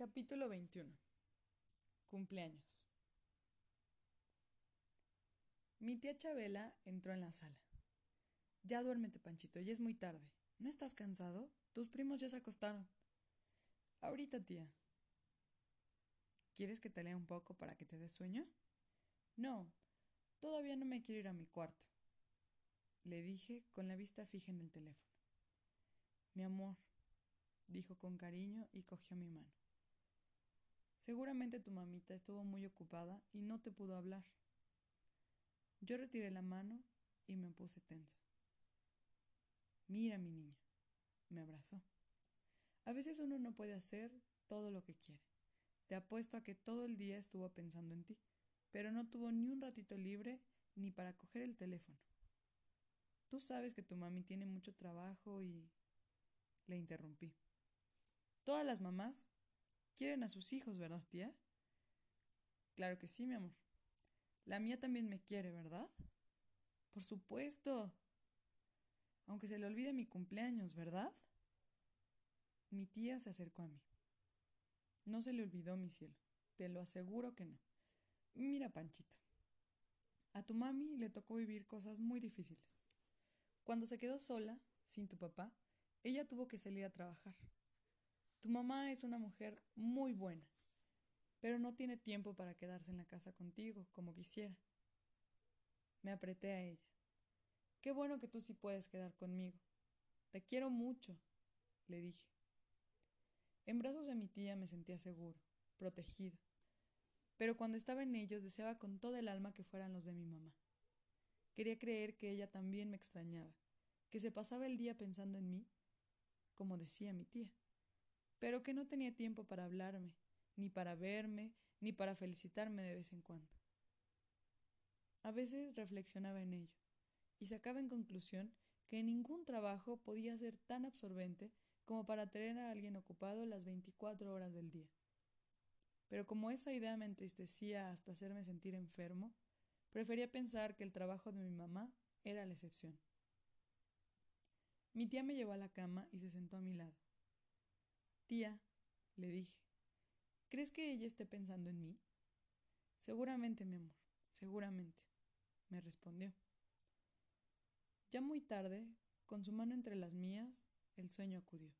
Capítulo 21 Cumpleaños Mi tía Chabela entró en la sala. Ya duérmete, Panchito, ya es muy tarde. ¿No estás cansado? Tus primos ya se acostaron. Ahorita, tía. ¿Quieres que te lea un poco para que te des sueño? No, todavía no me quiero ir a mi cuarto. Le dije con la vista fija en el teléfono. Mi amor, dijo con cariño y cogió mi mano. Seguramente tu mamita estuvo muy ocupada y no te pudo hablar. Yo retiré la mano y me puse tensa. Mira, mi niña, me abrazó. A veces uno no puede hacer todo lo que quiere. Te apuesto a que todo el día estuvo pensando en ti, pero no tuvo ni un ratito libre ni para coger el teléfono. Tú sabes que tu mami tiene mucho trabajo y... Le interrumpí. Todas las mamás quieren a sus hijos, ¿verdad, tía? Claro que sí, mi amor. La mía también me quiere, ¿verdad? Por supuesto. Aunque se le olvide mi cumpleaños, ¿verdad? Mi tía se acercó a mí. No se le olvidó, mi cielo. Te lo aseguro que no. Mira, Panchito. A tu mami le tocó vivir cosas muy difíciles. Cuando se quedó sola, sin tu papá, ella tuvo que salir a trabajar. Mamá es una mujer muy buena, pero no tiene tiempo para quedarse en la casa contigo como quisiera. Me apreté a ella. Qué bueno que tú sí puedes quedar conmigo. Te quiero mucho, le dije. En brazos de mi tía me sentía seguro, protegido, pero cuando estaba en ellos deseaba con toda el alma que fueran los de mi mamá. Quería creer que ella también me extrañaba, que se pasaba el día pensando en mí, como decía mi tía pero que no tenía tiempo para hablarme, ni para verme, ni para felicitarme de vez en cuando. A veces reflexionaba en ello, y sacaba en conclusión que ningún trabajo podía ser tan absorbente como para tener a alguien ocupado las veinticuatro horas del día. Pero como esa idea me entristecía hasta hacerme sentir enfermo, prefería pensar que el trabajo de mi mamá era la excepción. Mi tía me llevó a la cama y se sentó a mi lado. Tía, le dije, ¿crees que ella esté pensando en mí? Seguramente, mi amor, seguramente, me respondió. Ya muy tarde, con su mano entre las mías, el sueño acudió.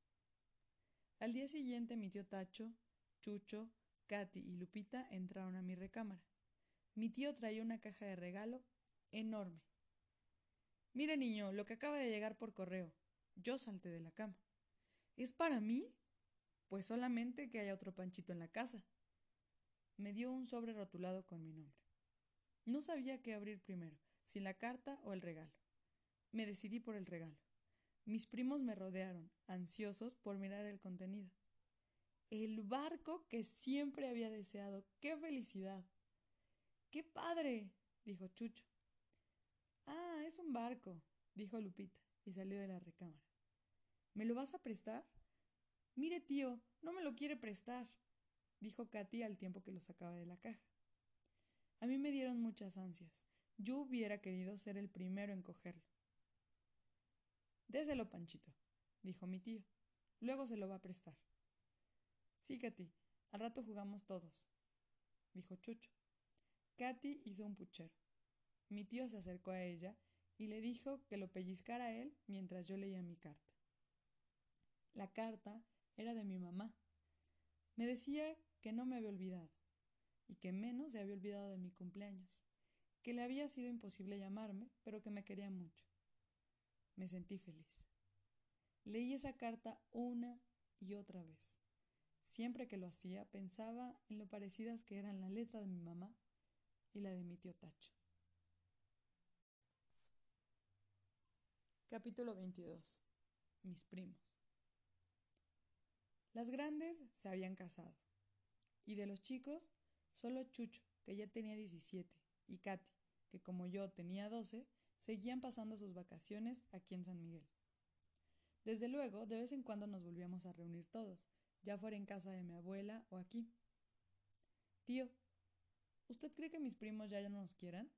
Al día siguiente mi tío Tacho, Chucho, Katy y Lupita entraron a mi recámara. Mi tío traía una caja de regalo enorme. Mire, niño, lo que acaba de llegar por correo. Yo salté de la cama. ¿Es para mí? Pues solamente que haya otro Panchito en la casa. Me dio un sobre rotulado con mi nombre. No sabía qué abrir primero, si la carta o el regalo. Me decidí por el regalo. Mis primos me rodearon, ansiosos por mirar el contenido. El barco que siempre había deseado. ¡Qué felicidad! ¡Qué padre! dijo Chucho. Ah, es un barco, dijo Lupita, y salió de la recámara. ¿Me lo vas a prestar? Mire, tío, no me lo quiere prestar, dijo Katy al tiempo que lo sacaba de la caja. A mí me dieron muchas ansias. Yo hubiera querido ser el primero en cogerlo. Déselo, Panchito, dijo mi tío. Luego se lo va a prestar. Sí, Katy, al rato jugamos todos, dijo Chucho. Katy hizo un puchero. Mi tío se acercó a ella y le dijo que lo pellizcara a él mientras yo leía mi carta. La carta era de mi mamá. Me decía que no me había olvidado, y que menos se había olvidado de mi cumpleaños, que le había sido imposible llamarme, pero que me quería mucho. Me sentí feliz. Leí esa carta una y otra vez. Siempre que lo hacía pensaba en lo parecidas que eran la letra de mi mamá y la de mi tío Tacho. Capítulo 22. Mis primos. Las grandes se habían casado. Y de los chicos, solo Chucho, que ya tenía 17, y Katy, que como yo tenía 12, seguían pasando sus vacaciones aquí en San Miguel. Desde luego, de vez en cuando nos volvíamos a reunir todos, ya fuera en casa de mi abuela o aquí. Tío, ¿usted cree que mis primos ya no nos quieran?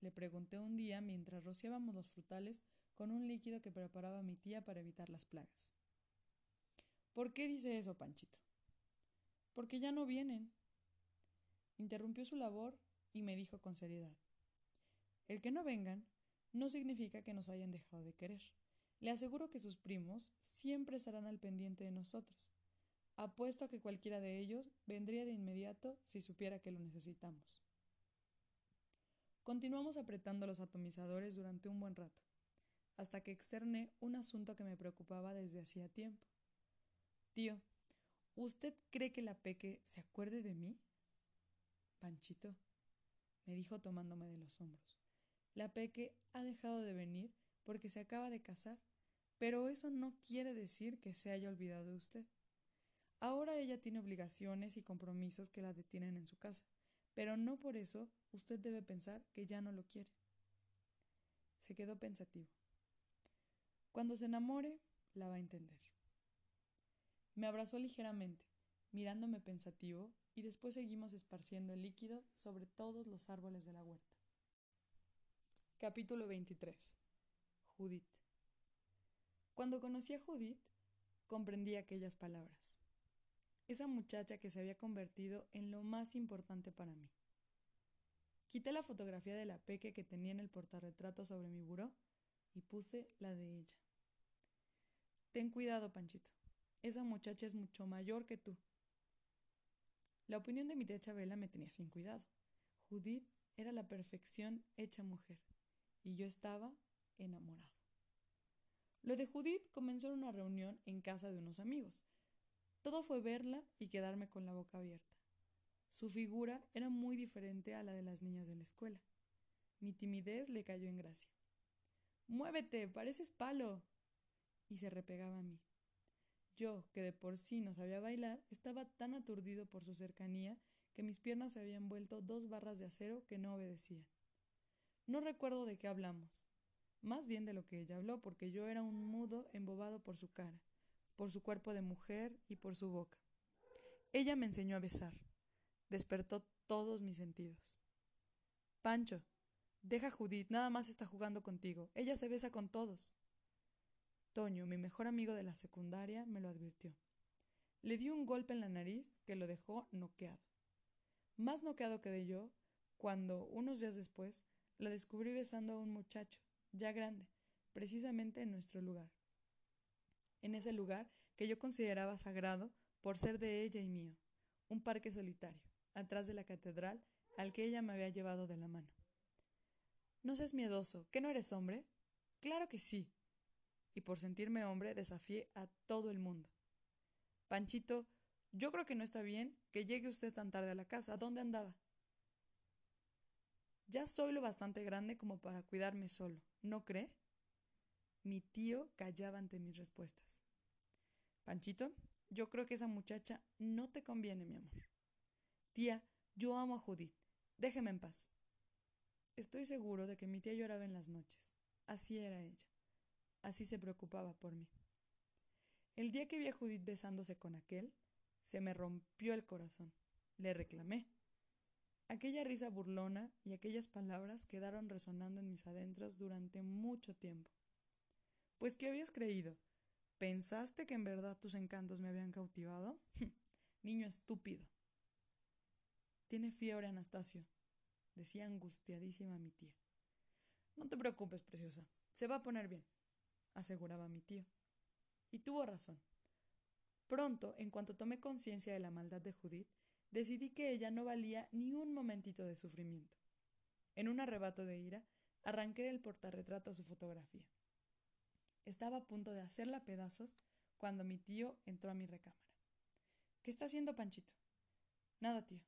Le pregunté un día mientras rociábamos los frutales con un líquido que preparaba mi tía para evitar las plagas. ¿Por qué dice eso, Panchito? Porque ya no vienen. Interrumpió su labor y me dijo con seriedad. El que no vengan no significa que nos hayan dejado de querer. Le aseguro que sus primos siempre estarán al pendiente de nosotros. Apuesto a que cualquiera de ellos vendría de inmediato si supiera que lo necesitamos. Continuamos apretando los atomizadores durante un buen rato, hasta que externé un asunto que me preocupaba desde hacía tiempo. Tío, ¿usted cree que la Peque se acuerde de mí? Panchito, me dijo tomándome de los hombros. La Peque ha dejado de venir porque se acaba de casar, pero eso no quiere decir que se haya olvidado de usted. Ahora ella tiene obligaciones y compromisos que la detienen en su casa, pero no por eso usted debe pensar que ya no lo quiere. Se quedó pensativo. Cuando se enamore, la va a entender. Me abrazó ligeramente, mirándome pensativo, y después seguimos esparciendo el líquido sobre todos los árboles de la huerta. Capítulo 23. Judith. Cuando conocí a Judith, comprendí aquellas palabras. Esa muchacha que se había convertido en lo más importante para mí. Quité la fotografía de la peque que tenía en el portarretrato sobre mi buró y puse la de ella. Ten cuidado, Panchito. Esa muchacha es mucho mayor que tú. La opinión de mi tía Chabela me tenía sin cuidado. Judith era la perfección hecha mujer y yo estaba enamorado. Lo de Judith comenzó en una reunión en casa de unos amigos. Todo fue verla y quedarme con la boca abierta. Su figura era muy diferente a la de las niñas de la escuela. Mi timidez le cayó en gracia. Muévete, pareces palo. Y se repegaba a mí. Yo, que de por sí no sabía bailar, estaba tan aturdido por su cercanía que mis piernas se habían vuelto dos barras de acero que no obedecían. No recuerdo de qué hablamos, más bien de lo que ella habló, porque yo era un mudo embobado por su cara, por su cuerpo de mujer y por su boca. Ella me enseñó a besar, despertó todos mis sentidos. Pancho, deja a Judith, nada más está jugando contigo, ella se besa con todos. Toño, mi mejor amigo de la secundaria, me lo advirtió. Le dio un golpe en la nariz que lo dejó noqueado. Más noqueado que de yo, cuando, unos días después, la descubrí besando a un muchacho, ya grande, precisamente en nuestro lugar. En ese lugar que yo consideraba sagrado por ser de ella y mío, un parque solitario, atrás de la catedral al que ella me había llevado de la mano. No seas miedoso, ¿que no eres hombre? Claro que sí. Y por sentirme hombre desafié a todo el mundo. Panchito, yo creo que no está bien que llegue usted tan tarde a la casa. ¿Dónde andaba? Ya soy lo bastante grande como para cuidarme solo, ¿no cree? Mi tío callaba ante mis respuestas. Panchito, yo creo que esa muchacha no te conviene, mi amor. Tía, yo amo a Judith. Déjeme en paz. Estoy seguro de que mi tía lloraba en las noches. Así era ella. Así se preocupaba por mí. El día que vi a Judith besándose con aquel, se me rompió el corazón. Le reclamé. Aquella risa burlona y aquellas palabras quedaron resonando en mis adentros durante mucho tiempo. Pues ¿qué habías creído? ¿Pensaste que en verdad tus encantos me habían cautivado? Niño estúpido. Tiene fiebre, Anastasio, decía angustiadísima mi tía. No te preocupes, preciosa, se va a poner bien, aseguraba mi tío. Y tuvo razón. Pronto, en cuanto tomé conciencia de la maldad de Judith, decidí que ella no valía ni un momentito de sufrimiento. En un arrebato de ira, arranqué del portarretrato su fotografía. Estaba a punto de hacerla pedazos cuando mi tío entró a mi recámara. ¿Qué está haciendo Panchito? Nada, tío.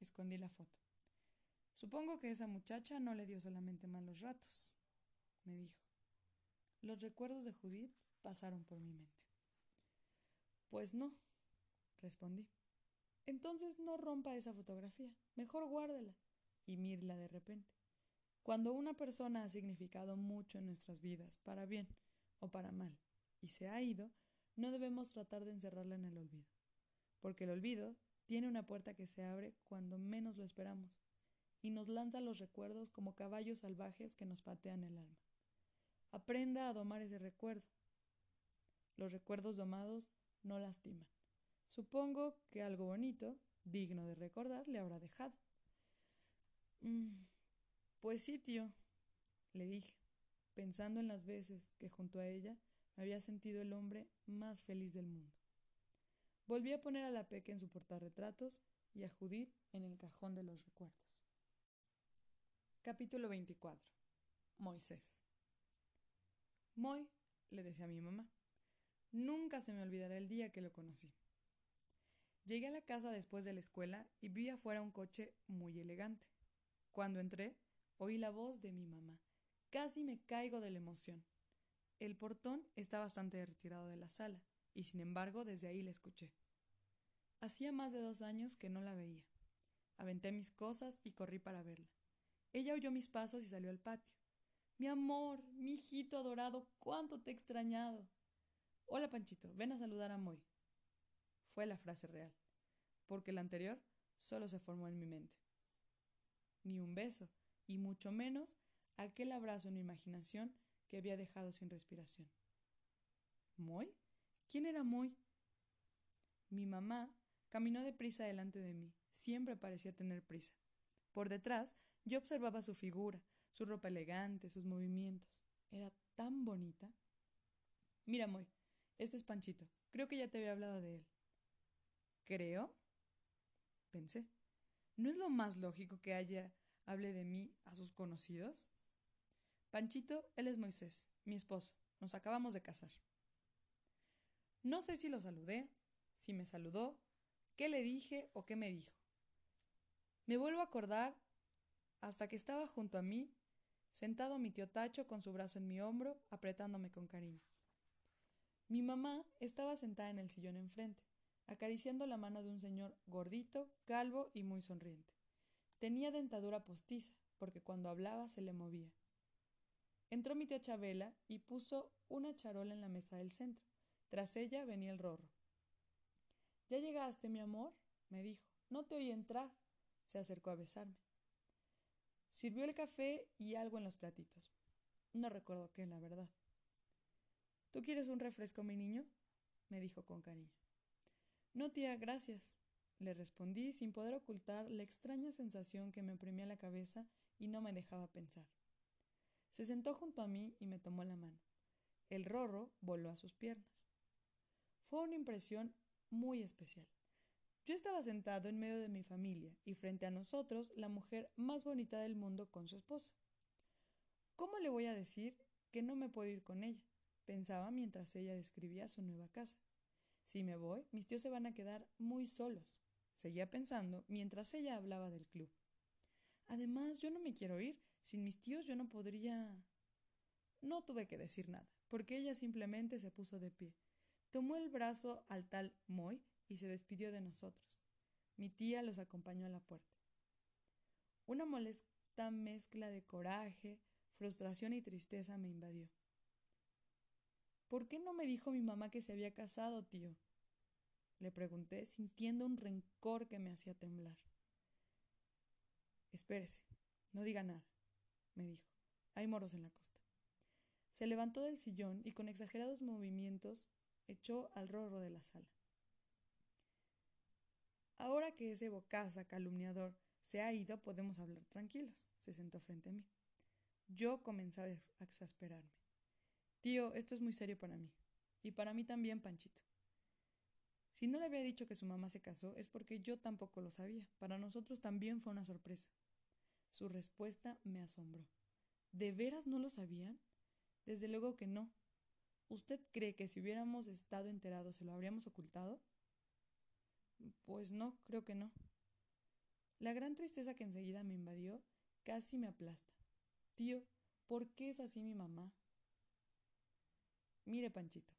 Escondí la foto. Supongo que esa muchacha no le dio solamente malos ratos, me dijo. Los recuerdos de Judith pasaron por mi mente. Pues no, respondí. Entonces no rompa esa fotografía, mejor guárdela y mírela de repente. Cuando una persona ha significado mucho en nuestras vidas, para bien o para mal, y se ha ido, no debemos tratar de encerrarla en el olvido, porque el olvido tiene una puerta que se abre cuando menos lo esperamos, y nos lanza los recuerdos como caballos salvajes que nos patean el alma. Aprenda a domar ese recuerdo. Los recuerdos domados no lastiman, Supongo que algo bonito, digno de recordar, le habrá dejado. Mm, pues sí, tío, le dije, pensando en las veces que junto a ella me había sentido el hombre más feliz del mundo. Volví a poner a la Peque en su portarretratos y a Judith en el cajón de los recuerdos. Capítulo 24. Moisés. Moy, le decía a mi mamá, nunca se me olvidará el día que lo conocí. Llegué a la casa después de la escuela y vi afuera un coche muy elegante. Cuando entré, oí la voz de mi mamá. Casi me caigo de la emoción. El portón está bastante retirado de la sala, y sin embargo desde ahí la escuché. Hacía más de dos años que no la veía. Aventé mis cosas y corrí para verla. Ella oyó mis pasos y salió al patio. Mi amor, mi hijito adorado, cuánto te he extrañado. Hola, Panchito, ven a saludar a Moy. Fue la frase real, porque la anterior solo se formó en mi mente. Ni un beso, y mucho menos aquel abrazo en mi imaginación que había dejado sin respiración. ¿Moy? ¿Quién era Moy? Mi mamá caminó deprisa delante de mí, siempre parecía tener prisa. Por detrás yo observaba su figura, su ropa elegante, sus movimientos. Era tan bonita. Mira, Moy, este es Panchito. Creo que ya te había hablado de él. ¿Creo? Pensé. ¿No es lo más lógico que haya hable de mí a sus conocidos? Panchito, él es Moisés, mi esposo. Nos acabamos de casar. No sé si lo saludé, si me saludó, qué le dije o qué me dijo. Me vuelvo a acordar hasta que estaba junto a mí, sentado mi tío Tacho con su brazo en mi hombro, apretándome con cariño. Mi mamá estaba sentada en el sillón enfrente, acariciando la mano de un señor gordito, calvo y muy sonriente. Tenía dentadura postiza, porque cuando hablaba se le movía. Entró mi tía Chabela y puso una charola en la mesa del centro. Tras ella venía el rorro. ¿Ya llegaste, mi amor? me dijo. No te oí entrar. Se acercó a besarme. Sirvió el café y algo en los platitos. No recuerdo qué, la verdad. ¿Tú quieres un refresco, mi niño? me dijo con cariño. No, tía, gracias, le respondí sin poder ocultar la extraña sensación que me oprimía la cabeza y no me dejaba pensar. Se sentó junto a mí y me tomó la mano. El rorro voló a sus piernas. Fue una impresión muy especial. Yo estaba sentado en medio de mi familia y frente a nosotros la mujer más bonita del mundo con su esposa. ¿Cómo le voy a decir que no me puedo ir con ella? pensaba mientras ella describía su nueva casa. Si me voy, mis tíos se van a quedar muy solos. Seguía pensando mientras ella hablaba del club. Además, yo no me quiero ir. Sin mis tíos yo no podría. No tuve que decir nada, porque ella simplemente se puso de pie. Tomó el brazo al tal Moy y se despidió de nosotros. Mi tía los acompañó a la puerta. Una molesta mezcla de coraje, frustración y tristeza me invadió. ¿Por qué no me dijo mi mamá que se había casado, tío? Le pregunté, sintiendo un rencor que me hacía temblar. Espérese, no diga nada, me dijo. Hay moros en la costa. Se levantó del sillón y con exagerados movimientos echó al rorro de la sala. Ahora que ese bocaza calumniador se ha ido, podemos hablar tranquilos. Se sentó frente a mí. Yo comenzaba a exasperarme. Tío, esto es muy serio para mí. Y para mí también, Panchito. Si no le había dicho que su mamá se casó, es porque yo tampoco lo sabía. Para nosotros también fue una sorpresa. Su respuesta me asombró. ¿De veras no lo sabían? Desde luego que no. ¿Usted cree que si hubiéramos estado enterados se lo habríamos ocultado? Pues no, creo que no. La gran tristeza que enseguida me invadió casi me aplasta. Tío, ¿por qué es así mi mamá? Mire, Panchito,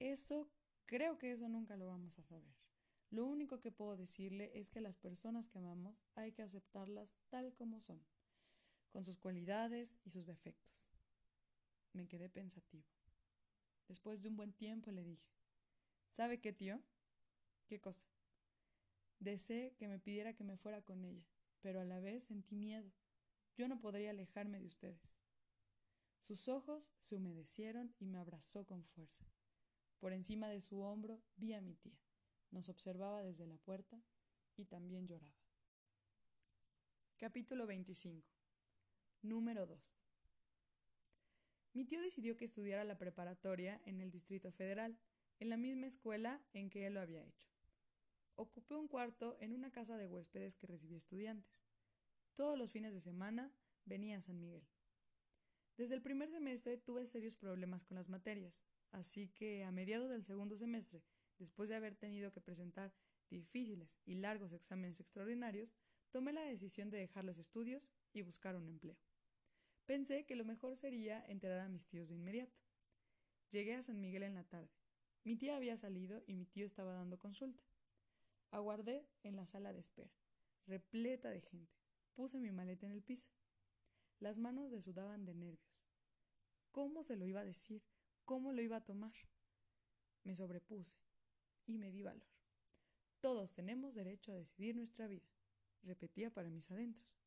eso, creo que eso nunca lo vamos a saber. Lo único que puedo decirle es que las personas que amamos hay que aceptarlas tal como son, con sus cualidades y sus defectos. Me quedé pensativo. Después de un buen tiempo le dije, ¿sabe qué, tío? ¿Qué cosa? Deseé que me pidiera que me fuera con ella, pero a la vez sentí miedo. Yo no podría alejarme de ustedes. Sus ojos se humedecieron y me abrazó con fuerza. Por encima de su hombro vi a mi tía. Nos observaba desde la puerta y también lloraba. Capítulo 25. Número 2. Mi tío decidió que estudiara la preparatoria en el Distrito Federal, en la misma escuela en que él lo había hecho. Ocupé un cuarto en una casa de huéspedes que recibía estudiantes. Todos los fines de semana venía a San Miguel. Desde el primer semestre tuve serios problemas con las materias, así que a mediados del segundo semestre, después de haber tenido que presentar difíciles y largos exámenes extraordinarios, tomé la decisión de dejar los estudios y buscar un empleo. Pensé que lo mejor sería enterar a mis tíos de inmediato. Llegué a San Miguel en la tarde. Mi tía había salido y mi tío estaba dando consulta. Aguardé en la sala de espera, repleta de gente. Puse mi maleta en el piso. Las manos desudaban de nervios. ¿Cómo se lo iba a decir? ¿Cómo lo iba a tomar? Me sobrepuse y me di valor. Todos tenemos derecho a decidir nuestra vida, repetía para mis adentros.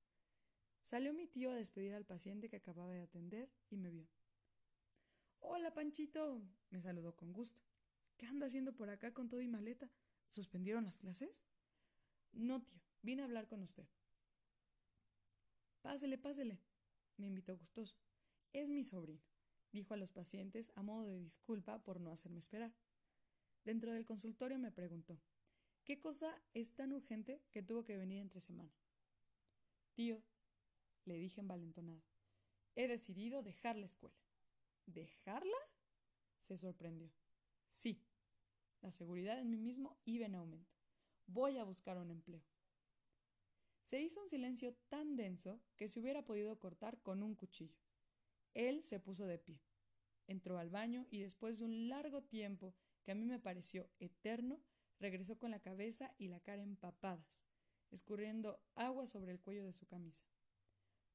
Salió mi tío a despedir al paciente que acababa de atender y me vio. Hola, Panchito, me saludó con gusto. ¿Qué anda haciendo por acá con todo y maleta? ¿Suspendieron las clases? No, tío, vine a hablar con usted. Pásele, pásele, me invitó gustoso. Es mi sobrino, dijo a los pacientes a modo de disculpa por no hacerme esperar. Dentro del consultorio me preguntó, ¿qué cosa es tan urgente que tuvo que venir entre semana? Tío, le dije envalentonado. He decidido dejar la escuela. ¿Dejarla? se sorprendió. Sí. La seguridad en mí mismo iba en aumento. Voy a buscar un empleo. Se hizo un silencio tan denso que se hubiera podido cortar con un cuchillo. Él se puso de pie. Entró al baño y después de un largo tiempo que a mí me pareció eterno, regresó con la cabeza y la cara empapadas, escurriendo agua sobre el cuello de su camisa.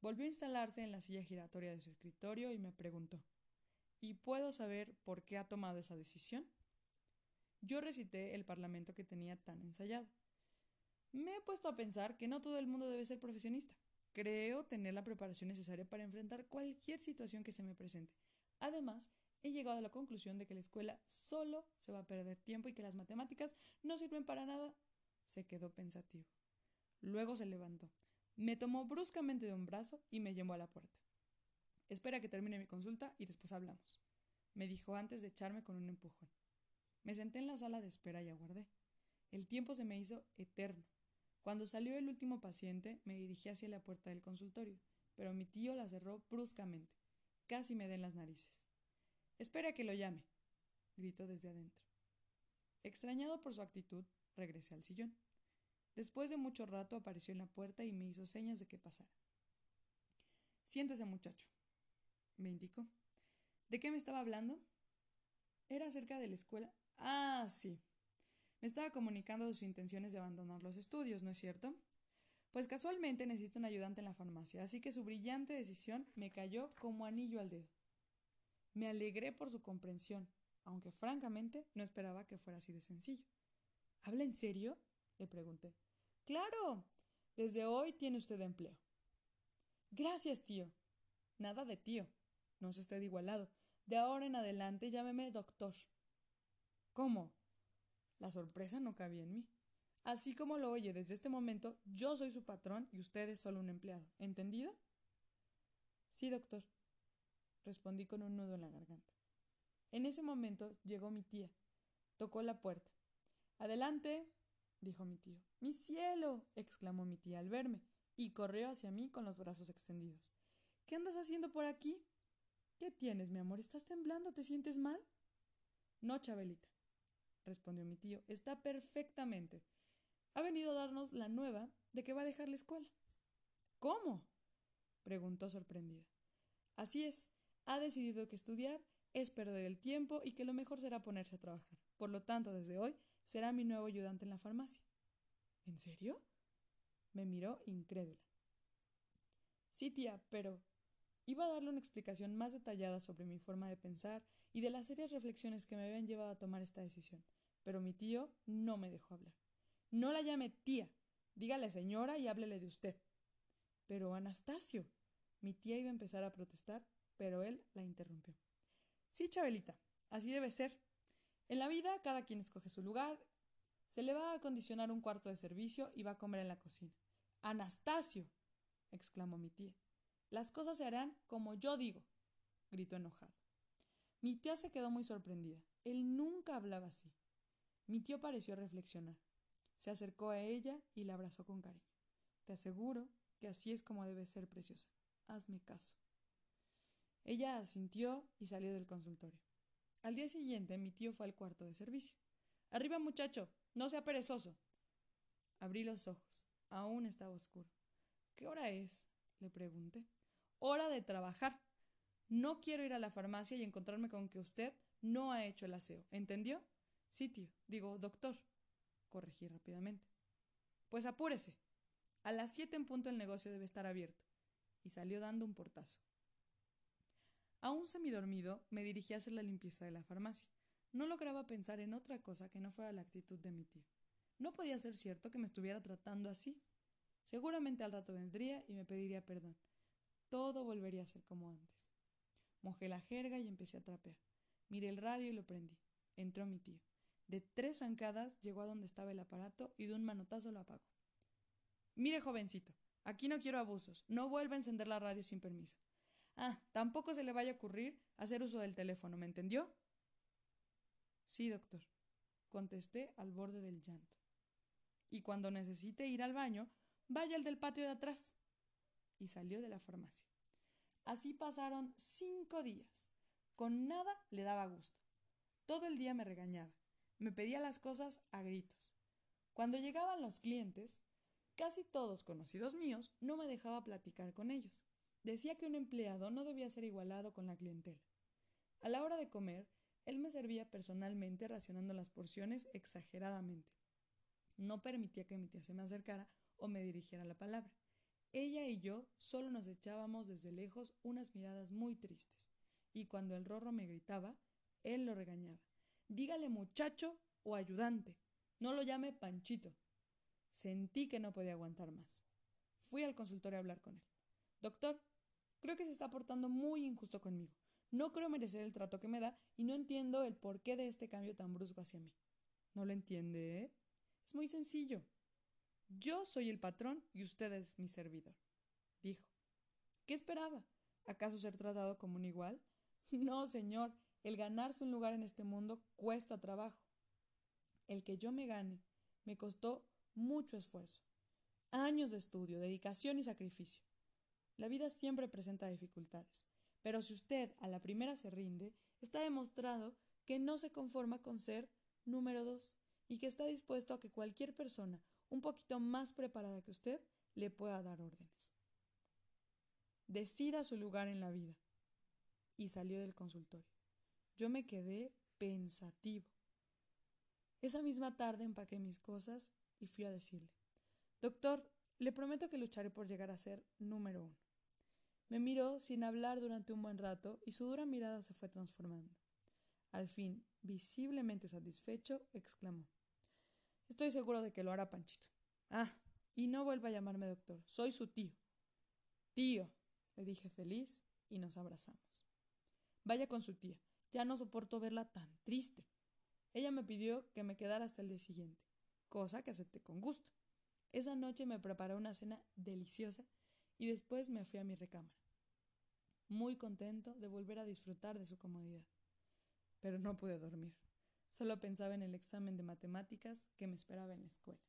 Volvió a instalarse en la silla giratoria de su escritorio y me preguntó ¿Y puedo saber por qué ha tomado esa decisión? Yo recité el parlamento que tenía tan ensayado. Me he puesto a pensar que no todo el mundo debe ser profesionista. Creo tener la preparación necesaria para enfrentar cualquier situación que se me presente. Además, he llegado a la conclusión de que la escuela solo se va a perder tiempo y que las matemáticas no sirven para nada. Se quedó pensativo. Luego se levantó. Me tomó bruscamente de un brazo y me llevó a la puerta. Espera que termine mi consulta y después hablamos, me dijo antes de echarme con un empujón. Me senté en la sala de espera y aguardé. El tiempo se me hizo eterno. Cuando salió el último paciente, me dirigí hacia la puerta del consultorio, pero mi tío la cerró bruscamente. Casi me den las narices. Espera que lo llame, gritó desde adentro. Extrañado por su actitud, regresé al sillón. Después de mucho rato apareció en la puerta y me hizo señas de que pasara. Siéntese, muchacho, me indicó. ¿De qué me estaba hablando? Era acerca de la escuela. Ah, sí. Me estaba comunicando sus intenciones de abandonar los estudios, ¿no es cierto? Pues casualmente necesito un ayudante en la farmacia, así que su brillante decisión me cayó como anillo al dedo. Me alegré por su comprensión, aunque francamente no esperaba que fuera así de sencillo. ¿Habla en serio? le pregunté. Claro. Desde hoy tiene usted empleo. Gracias, tío. Nada de tío. No se esté de igualado. De ahora en adelante llámeme doctor. ¿Cómo? La sorpresa no cabía en mí. Así como lo oye desde este momento, yo soy su patrón y usted es solo un empleado. ¿Entendido? Sí, doctor. Respondí con un nudo en la garganta. En ese momento llegó mi tía. Tocó la puerta. Adelante, dijo mi tío. ¡Mi cielo! exclamó mi tía al verme, y corrió hacia mí con los brazos extendidos. ¿Qué andas haciendo por aquí? ¿Qué tienes, mi amor? ¿Estás temblando? ¿Te sientes mal? No, Chabelita, respondió mi tío. Está perfectamente. Ha venido a darnos la nueva de que va a dejar la escuela. ¿Cómo? preguntó sorprendida. Así es. Ha decidido que estudiar es perder el tiempo y que lo mejor será ponerse a trabajar. Por lo tanto, desde hoy será mi nuevo ayudante en la farmacia. ¿En serio? Me miró incrédula. Sí, tía, pero iba a darle una explicación más detallada sobre mi forma de pensar y de las serias reflexiones que me habían llevado a tomar esta decisión, pero mi tío no me dejó hablar. No la llame tía, dígale señora y háblele de usted. Pero Anastasio. Mi tía iba a empezar a protestar, pero él la interrumpió. Sí, Chabelita, así debe ser. En la vida cada quien escoge su lugar Se le va a acondicionar un cuarto de servicio y va a comer en la cocina. Anastasio. exclamó mi tía. Las cosas se harán como yo digo, gritó enojado. Mi tía se quedó muy sorprendida. Él nunca hablaba así. Mi tío pareció reflexionar. Se acercó a ella y la abrazó con cariño. Te aseguro que así es como debe ser, preciosa. Hazme caso. Ella asintió y salió del consultorio. Al día siguiente mi tío fue al cuarto de servicio. Arriba, muchacho. No sea perezoso. Abrí los ojos. Aún estaba oscuro. ¿Qué hora es? le pregunté. Hora de trabajar. No quiero ir a la farmacia y encontrarme con que usted no ha hecho el aseo. ¿Entendió? Sí, tío. Digo, doctor. Corregí rápidamente. Pues apúrese. A las siete en punto el negocio debe estar abierto. Y salió dando un portazo. Aún semidormido, me dirigí a hacer la limpieza de la farmacia. No lograba pensar en otra cosa que no fuera la actitud de mi tío. No podía ser cierto que me estuviera tratando así. Seguramente al rato vendría y me pediría perdón. Todo volvería a ser como antes. Mojé la jerga y empecé a trapear. Miré el radio y lo prendí. Entró mi tío. De tres zancadas llegó a donde estaba el aparato y de un manotazo lo apagó. Mire, jovencito, aquí no quiero abusos. No vuelva a encender la radio sin permiso. Ah, tampoco se le vaya a ocurrir hacer uso del teléfono, ¿me entendió? Sí, doctor, contesté al borde del llanto. Y cuando necesite ir al baño, vaya al del patio de atrás. Y salió de la farmacia. Así pasaron cinco días. Con nada le daba gusto. Todo el día me regañaba. Me pedía las cosas a gritos. Cuando llegaban los clientes, casi todos conocidos míos, no me dejaba platicar con ellos. Decía que un empleado no debía ser igualado con la clientela. A la hora de comer, él me servía personalmente racionando las porciones exageradamente. No permitía que mi tía se me acercara o me dirigiera la palabra. Ella y yo solo nos echábamos desde lejos unas miradas muy tristes, y cuando el rorro me gritaba, él lo regañaba. Dígale muchacho o ayudante, no lo llame Panchito. Sentí que no podía aguantar más. Fui al consultorio a hablar con él. Doctor, creo que se está portando muy injusto conmigo. No creo merecer el trato que me da y no entiendo el porqué de este cambio tan brusco hacia mí. ¿No lo entiende, eh? Es muy sencillo. Yo soy el patrón y usted es mi servidor, dijo. ¿Qué esperaba? ¿Acaso ser tratado como un igual? No, señor, el ganarse un lugar en este mundo cuesta trabajo. El que yo me gane me costó mucho esfuerzo, años de estudio, dedicación y sacrificio. La vida siempre presenta dificultades, pero si usted a la primera se rinde, está demostrado que no se conforma con ser número dos y que está dispuesto a que cualquier persona un poquito más preparada que usted le pueda dar órdenes. Decida su lugar en la vida. Y salió del consultorio. Yo me quedé pensativo. Esa misma tarde empaqué mis cosas y fui a decirle, Doctor, le prometo que lucharé por llegar a ser número uno. Me miró sin hablar durante un buen rato y su dura mirada se fue transformando. Al fin, visiblemente satisfecho, exclamó Estoy seguro de que lo hará Panchito. Ah, y no vuelva a llamarme doctor, soy su tío. Tío, le dije feliz y nos abrazamos. Vaya con su tía, ya no soporto verla tan triste. Ella me pidió que me quedara hasta el día siguiente, cosa que acepté con gusto. Esa noche me preparó una cena deliciosa y después me fui a mi recámara, muy contento de volver a disfrutar de su comodidad. Pero no pude dormir. Solo pensaba en el examen de matemáticas que me esperaba en la escuela.